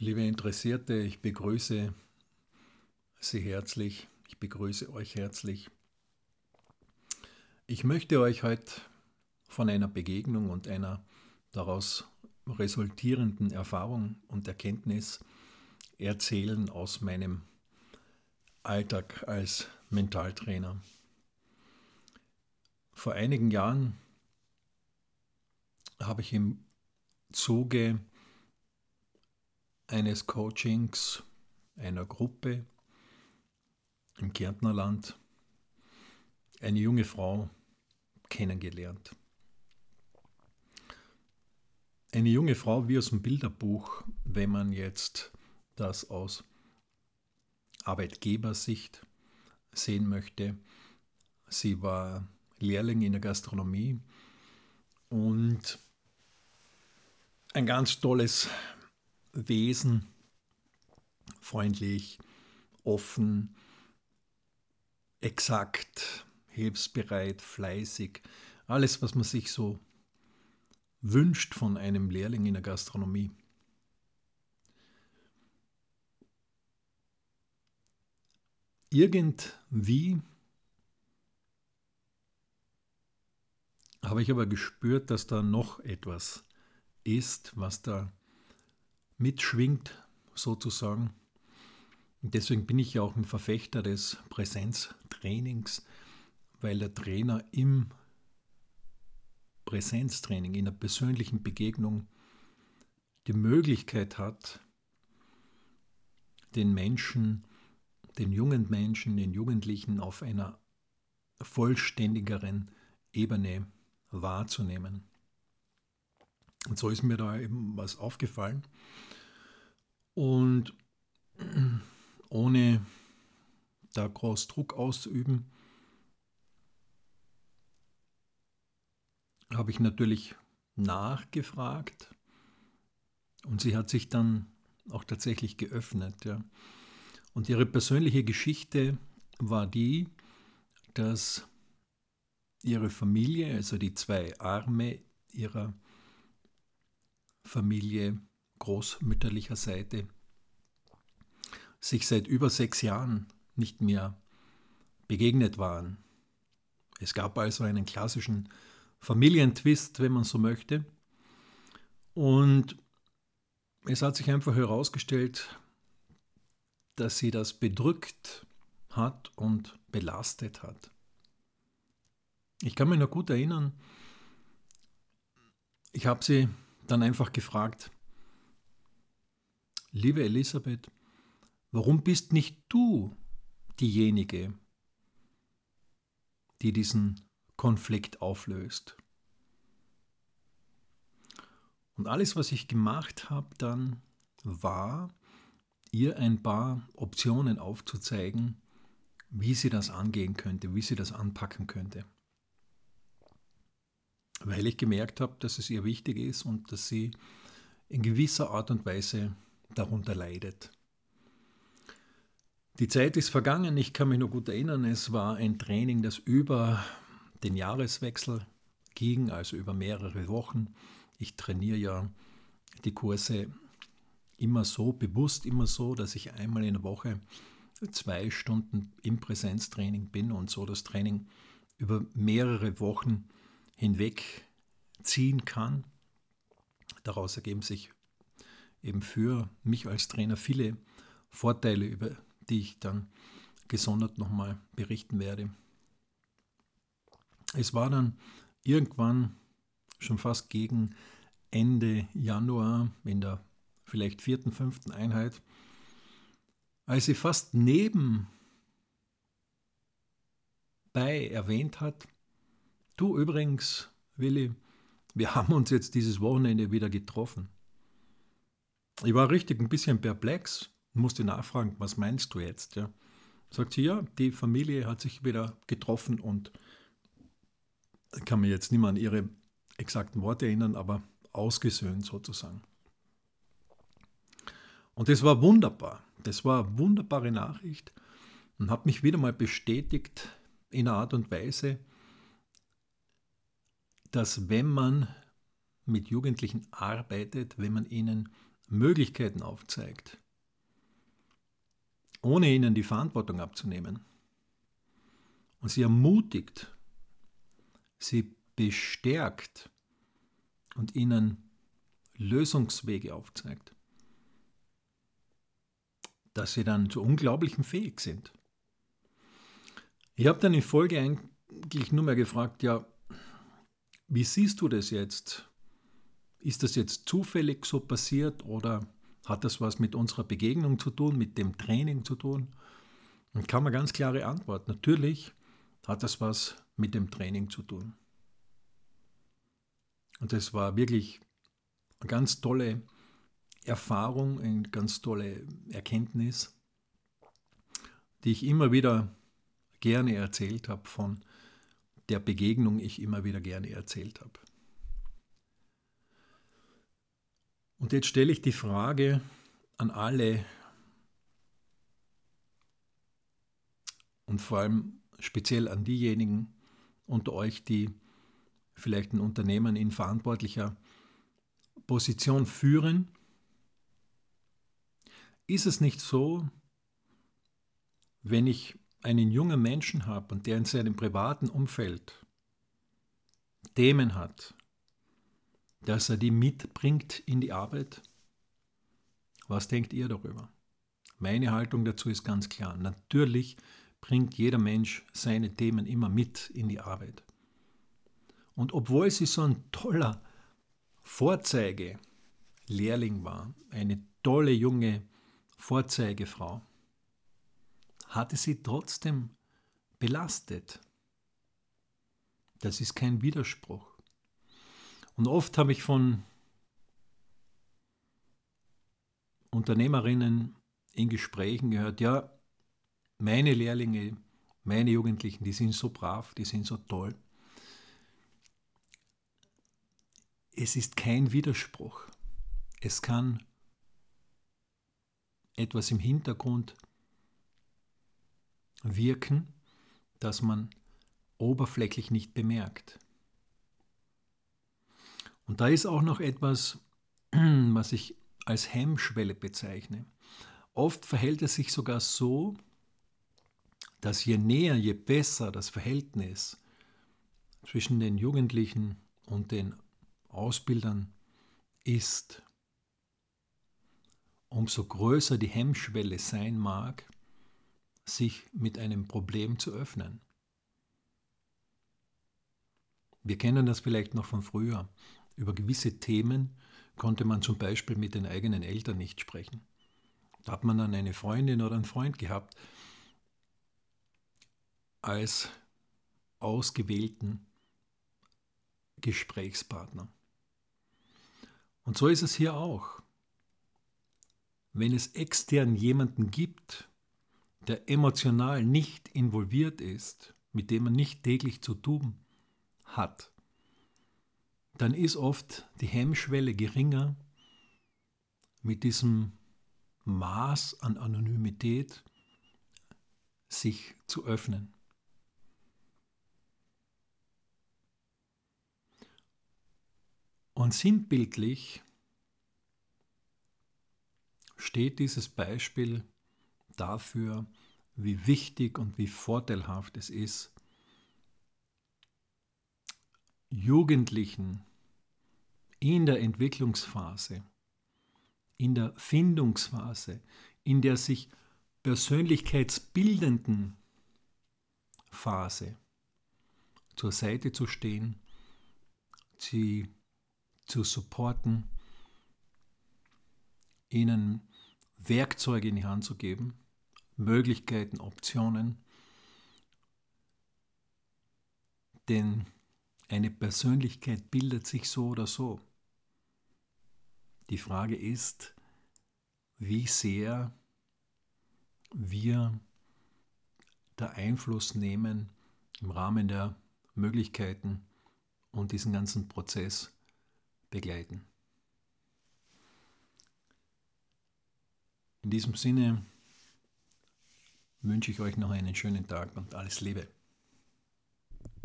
Liebe Interessierte, ich begrüße Sie herzlich, ich begrüße euch herzlich. Ich möchte euch heute von einer Begegnung und einer daraus resultierenden Erfahrung und Erkenntnis erzählen aus meinem Alltag als Mentaltrainer. Vor einigen Jahren habe ich im Zuge eines Coachings einer Gruppe im Kärntnerland eine junge Frau kennengelernt. Eine junge Frau wie aus dem Bilderbuch, wenn man jetzt das aus Arbeitgebersicht sehen möchte. Sie war Lehrling in der Gastronomie und ein ganz tolles Wesen, freundlich, offen, exakt, hilfsbereit, fleißig, alles, was man sich so wünscht von einem Lehrling in der Gastronomie. Irgendwie habe ich aber gespürt, dass da noch etwas ist, was da mitschwingt, sozusagen. Und deswegen bin ich ja auch ein Verfechter des Präsenztrainings, weil der Trainer im Präsenztraining, in der persönlichen Begegnung die Möglichkeit hat, den Menschen, den jungen Menschen, den Jugendlichen auf einer vollständigeren Ebene wahrzunehmen. Und so ist mir da eben was aufgefallen. Und ohne da groß Druck auszuüben, habe ich natürlich nachgefragt und sie hat sich dann auch tatsächlich geöffnet. Ja. Und ihre persönliche Geschichte war die, dass ihre Familie, also die zwei Arme ihrer Familie großmütterlicher Seite, sich seit über sechs Jahren nicht mehr begegnet waren. Es gab also einen klassischen Familientwist, wenn man so möchte. Und es hat sich einfach herausgestellt, dass sie das bedrückt hat und belastet hat. Ich kann mich noch gut erinnern, ich habe sie dann einfach gefragt, liebe Elisabeth, warum bist nicht du diejenige, die diesen Konflikt auflöst? Und alles, was ich gemacht habe dann, war, ihr ein paar Optionen aufzuzeigen, wie sie das angehen könnte, wie sie das anpacken könnte weil ich gemerkt habe, dass es ihr wichtig ist und dass sie in gewisser Art und Weise darunter leidet. Die Zeit ist vergangen, ich kann mich noch gut erinnern, es war ein Training, das über den Jahreswechsel ging, also über mehrere Wochen. Ich trainiere ja die Kurse immer so, bewusst immer so, dass ich einmal in der Woche zwei Stunden im Präsenztraining bin und so das Training über mehrere Wochen hinweg ziehen kann. Daraus ergeben sich eben für mich als Trainer viele Vorteile, über die ich dann gesondert nochmal berichten werde. Es war dann irgendwann schon fast gegen Ende Januar in der vielleicht vierten, fünften Einheit, als sie fast nebenbei erwähnt hat, Du übrigens, Willi, wir haben uns jetzt dieses Wochenende wieder getroffen. Ich war richtig ein bisschen perplex, musste nachfragen, was meinst du jetzt? Ja. Sagt sie, ja, die Familie hat sich wieder getroffen und kann mich jetzt nicht mehr an ihre exakten Worte erinnern, aber ausgesöhnt sozusagen. Und das war wunderbar. Das war eine wunderbare Nachricht und hat mich wieder mal bestätigt in einer Art und Weise, dass wenn man mit Jugendlichen arbeitet, wenn man ihnen Möglichkeiten aufzeigt, ohne ihnen die Verantwortung abzunehmen und sie ermutigt, sie bestärkt und ihnen Lösungswege aufzeigt, dass sie dann zu unglaublichen fähig sind. Ich habe dann in Folge eigentlich nur mehr gefragt, ja, wie siehst du das jetzt? Ist das jetzt zufällig so passiert oder hat das was mit unserer Begegnung zu tun, mit dem Training zu tun? Und kam eine ganz klare Antwort. Natürlich hat das was mit dem Training zu tun. Und das war wirklich eine ganz tolle Erfahrung, eine ganz tolle Erkenntnis, die ich immer wieder gerne erzählt habe, von der Begegnung ich immer wieder gerne erzählt habe. Und jetzt stelle ich die Frage an alle und vor allem speziell an diejenigen unter euch, die vielleicht ein Unternehmen in verantwortlicher Position führen. Ist es nicht so, wenn ich einen jungen Menschen habe und der in seinem privaten Umfeld Themen hat, dass er die mitbringt in die Arbeit? Was denkt ihr darüber? Meine Haltung dazu ist ganz klar. Natürlich bringt jeder Mensch seine Themen immer mit in die Arbeit. Und obwohl sie so ein toller Vorzeige-Lehrling war, eine tolle junge Vorzeigefrau, hatte sie trotzdem belastet. Das ist kein Widerspruch. Und oft habe ich von Unternehmerinnen in Gesprächen gehört, ja, meine Lehrlinge, meine Jugendlichen, die sind so brav, die sind so toll. Es ist kein Widerspruch. Es kann etwas im Hintergrund wirken, das man oberflächlich nicht bemerkt. Und da ist auch noch etwas, was ich als Hemmschwelle bezeichne. Oft verhält es sich sogar so, dass je näher, je besser das Verhältnis zwischen den Jugendlichen und den Ausbildern ist, umso größer die Hemmschwelle sein mag, sich mit einem Problem zu öffnen. Wir kennen das vielleicht noch von früher. Über gewisse Themen konnte man zum Beispiel mit den eigenen Eltern nicht sprechen. Da hat man dann eine Freundin oder einen Freund gehabt als ausgewählten Gesprächspartner. Und so ist es hier auch. Wenn es extern jemanden gibt, der emotional nicht involviert ist, mit dem man nicht täglich zu tun hat, dann ist oft die Hemmschwelle geringer, mit diesem Maß an Anonymität sich zu öffnen. Und sinnbildlich steht dieses Beispiel dafür, wie wichtig und wie vorteilhaft es ist, Jugendlichen in der Entwicklungsphase, in der Findungsphase, in der sich persönlichkeitsbildenden Phase zur Seite zu stehen, sie zu supporten, ihnen Werkzeuge in die Hand zu geben, Möglichkeiten, Optionen, denn eine Persönlichkeit bildet sich so oder so. Die Frage ist, wie sehr wir da Einfluss nehmen im Rahmen der Möglichkeiten und diesen ganzen Prozess begleiten. In diesem Sinne wünsche ich euch noch einen schönen Tag und alles Liebe.